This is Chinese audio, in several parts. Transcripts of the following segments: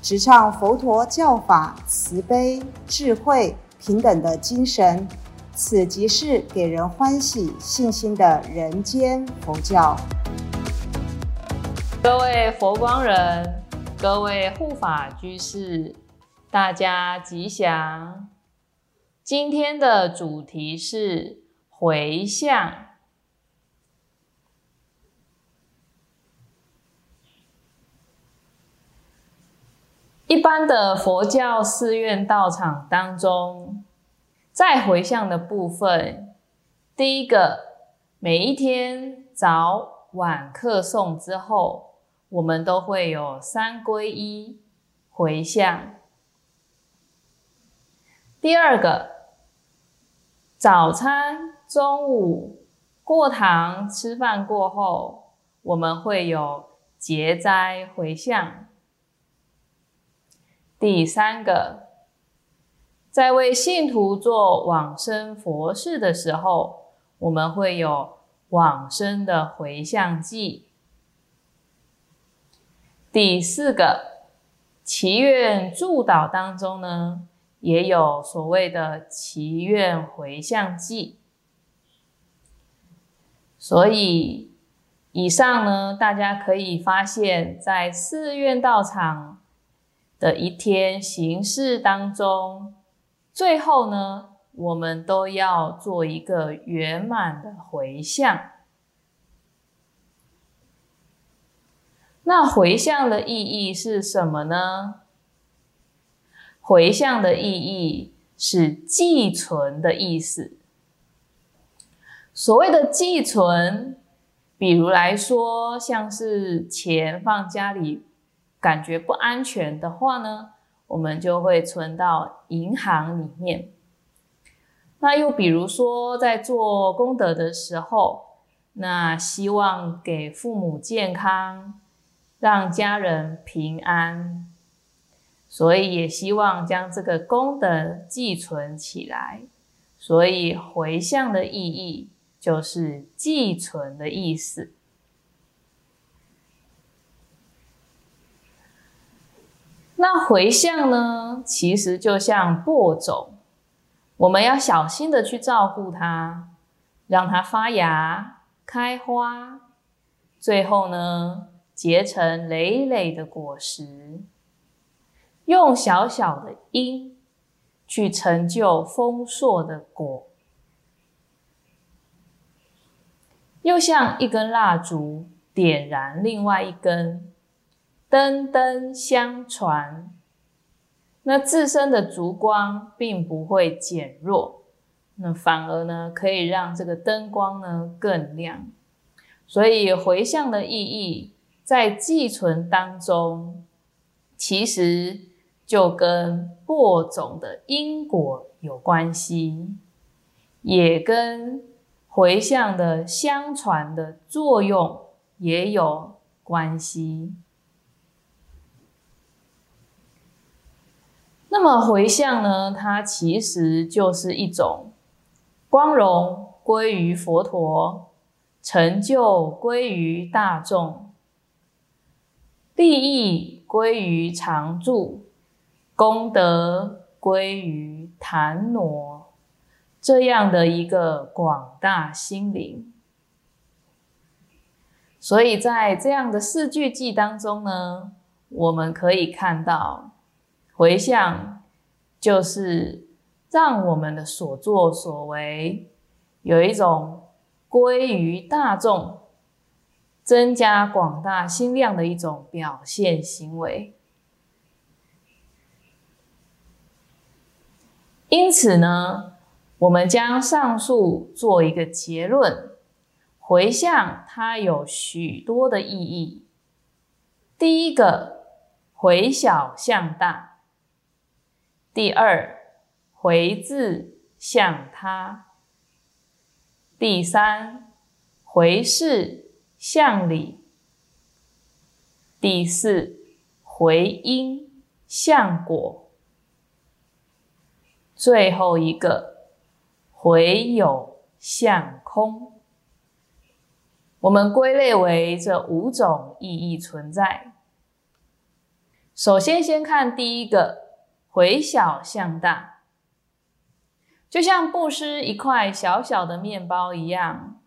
直唱佛陀教法慈悲、智慧、平等的精神。此即是给人欢喜、信心的人间佛教。各位佛光人，各位护法居士，大家吉祥。今天的主题是回向。一般的佛教寺院道场当中，在回向的部分，第一个，每一天早晚课诵之后，我们都会有三皈依回向。第二个。早餐、中午过堂吃饭过后，我们会有结斋回向。第三个，在为信徒做往生佛事的时候，我们会有往生的回向记。第四个，祈愿祝祷当中呢。也有所谓的祈愿回向记，所以以上呢，大家可以发现，在寺院道场的一天行事当中，最后呢，我们都要做一个圆满的回向。那回向的意义是什么呢？回向的意义是寄存的意思。所谓的寄存，比如来说，像是钱放家里，感觉不安全的话呢，我们就会存到银行里面。那又比如说，在做功德的时候，那希望给父母健康，让家人平安。所以也希望将这个功德寄存起来，所以回向的意义就是寄存的意思。那回向呢，其实就像播种，我们要小心的去照顾它，让它发芽、开花，最后呢，结成累累的果实。用小小的因去成就丰硕的果，又像一根蜡烛点燃另外一根，灯灯相传，那自身的烛光并不会减弱，那反而呢可以让这个灯光呢更亮。所以回向的意义在寄存当中，其实。就跟播种的因果有关系，也跟回向的相传的作用也有关系。那么回向呢？它其实就是一种光荣归于佛陀，成就归于大众，利益归于常住。功德归于檀挪，这样的一个广大心灵。所以在这样的四句偈当中呢，我们可以看到，回向就是让我们的所作所为有一种归于大众、增加广大心量的一种表现行为。因此呢，我们将上述做一个结论：回向它有许多的意义。第一个，回小向大，第二，回自向他；第三，回事向理；第四，回因向果；最后一个，回有向空。我们归类为这五种意义存在。首先，先看第一个，回小向大，就像布施一块小小的面包一样，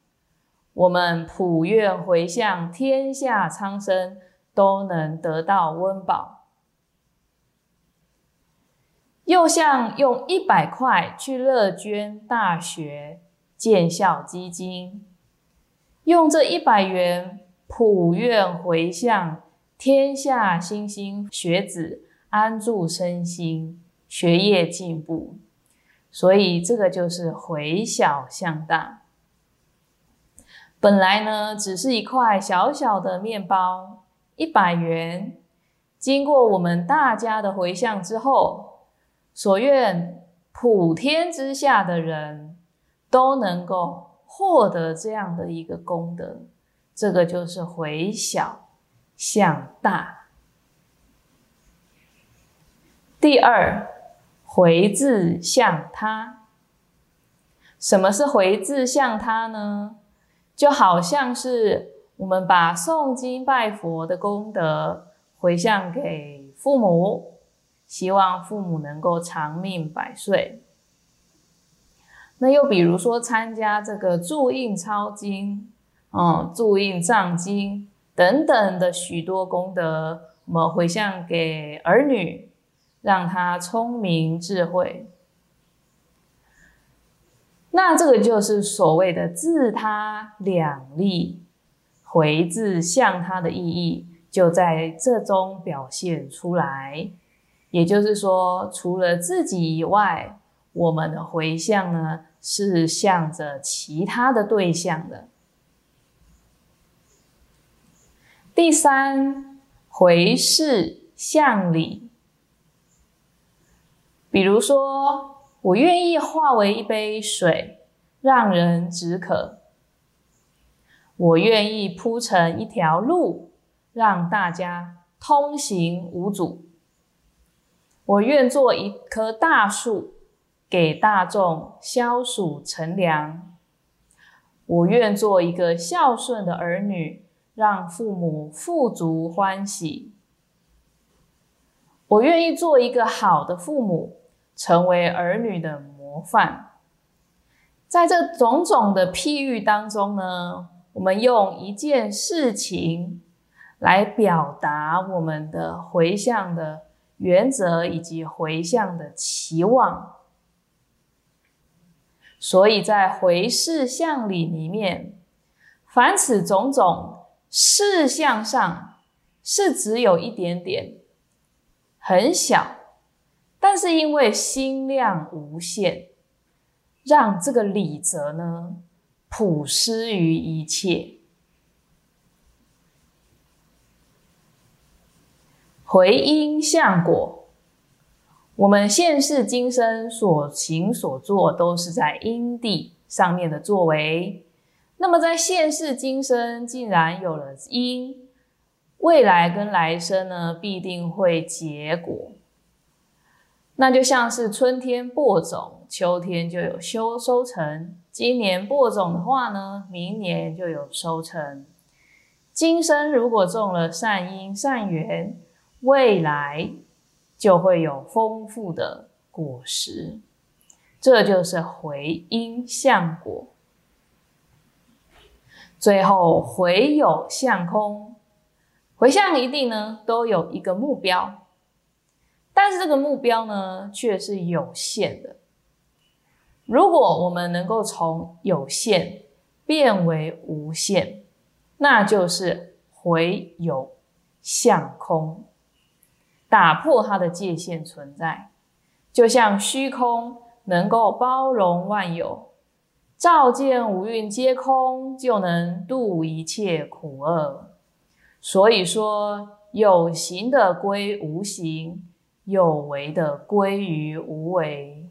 我们普愿回向天下苍生都能得到温饱。又像用一百块去乐捐大学建校基金。用这一百元普愿回向天下星星学子安住身心，学业进步，所以这个就是回小向大。本来呢，只是一块小小的面包，一百元，经过我们大家的回向之后，所愿普天之下的人都能够。获得这样的一个功德，这个就是回小向大。第二，回自向他。什么是回自向他呢？就好像是我们把诵经拜佛的功德回向给父母，希望父母能够长命百岁。那又比如说参加这个注印抄经，嗯，注印藏经等等的许多功德，我们回向给儿女，让他聪明智慧。那这个就是所谓的自他两利，回自向他的意义，就在这中表现出来。也就是说，除了自己以外，我们的回向呢？是向着其他的对象的。第三，回事向里。比如说，我愿意化为一杯水，让人止渴；我愿意铺成一条路，让大家通行无阻；我愿做一棵大树。给大众消暑乘凉，我愿做一个孝顺的儿女，让父母富足欢喜。我愿意做一个好的父母，成为儿女的模范。在这种种的譬喻当中呢，我们用一件事情来表达我们的回向的原则以及回向的期望。所以在回事相里里面，凡此种种事相上是只有一点点，很小，但是因为心量无限，让这个理则呢普施于一切，回因向果。我们现世今生所行所做，都是在因地上面的作为。那么在现世今生，竟然有了因，未来跟来生呢，必定会结果。那就像是春天播种，秋天就有收收成。今年播种的话呢，明年就有收成。今生如果种了善因善缘，未来。就会有丰富的果实，这就是回因向果。最后回有向空，回向一定呢都有一个目标，但是这个目标呢却是有限的。如果我们能够从有限变为无限，那就是回有向空。打破它的界限存在，就像虚空能够包容万有，照见五蕴皆空，就能度一切苦厄。所以说，有形的归无形，有为的归于无为，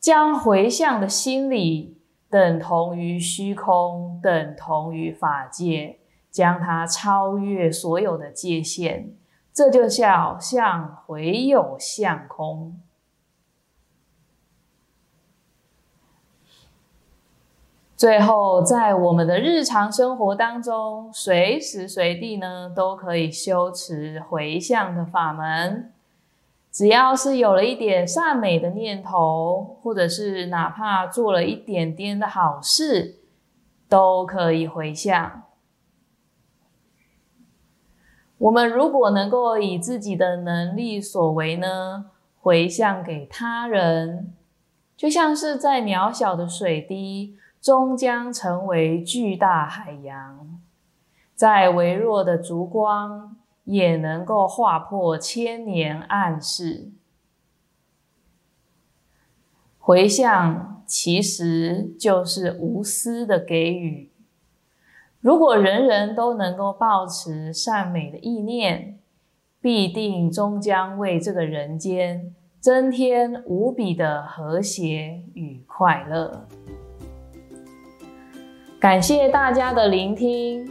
将回向的心理等同于虚空，等同于法界，将它超越所有的界限，这就叫向回有向空。最后，在我们的日常生活当中，随时随地呢，都可以修持回向的法门。只要是有了一点善美的念头，或者是哪怕做了一点点的好事，都可以回向。我们如果能够以自己的能力所为呢，回向给他人，就像是在渺小的水滴。终将成为巨大海洋，在微弱的烛光也能够划破千年暗示。回向其实就是无私的给予。如果人人都能够保持善美的意念，必定终将为这个人间增添无比的和谐与快乐。感谢大家的聆听，